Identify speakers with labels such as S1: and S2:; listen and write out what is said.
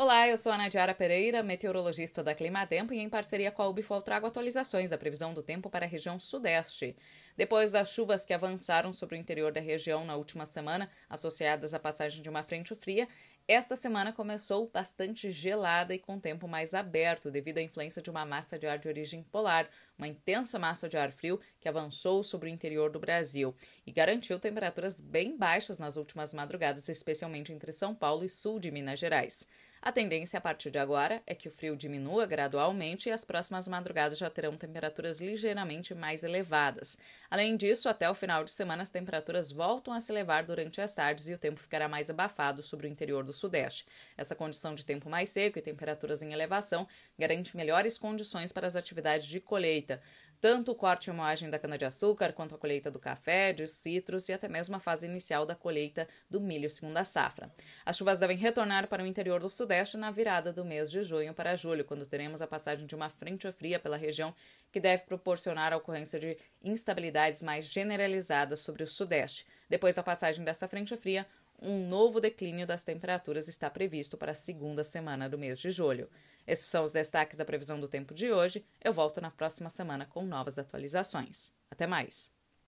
S1: Olá, eu sou a Nadiara Pereira, meteorologista da Climatempo e em parceria com a Ubifol trago atualizações da previsão do tempo para a região sudeste. Depois das chuvas que avançaram sobre o interior da região na última semana, associadas à passagem de uma frente fria, esta semana começou bastante gelada e com tempo mais aberto devido à influência de uma massa de ar de origem polar, uma intensa massa de ar frio que avançou sobre o interior do Brasil e garantiu temperaturas bem baixas nas últimas madrugadas, especialmente entre São Paulo e sul de Minas Gerais. A tendência a partir de agora é que o frio diminua gradualmente e as próximas madrugadas já terão temperaturas ligeiramente mais elevadas. Além disso, até o final de semana as temperaturas voltam a se elevar durante as tardes e o tempo ficará mais abafado sobre o interior do sudeste. Essa condição de tempo mais seco e temperaturas em elevação garante melhores condições para as atividades de colheita tanto o corte e moagem da cana-de-açúcar, quanto a colheita do café, de citros e até mesmo a fase inicial da colheita do milho segunda safra. As chuvas devem retornar para o interior do sudeste na virada do mês de junho para julho, quando teremos a passagem de uma frente fria pela região que deve proporcionar a ocorrência de instabilidades mais generalizadas sobre o sudeste. Depois da passagem dessa frente fria, um novo declínio das temperaturas está previsto para a segunda semana do mês de julho. Esses são os destaques da previsão do tempo de hoje. Eu volto na próxima semana com novas atualizações. Até mais!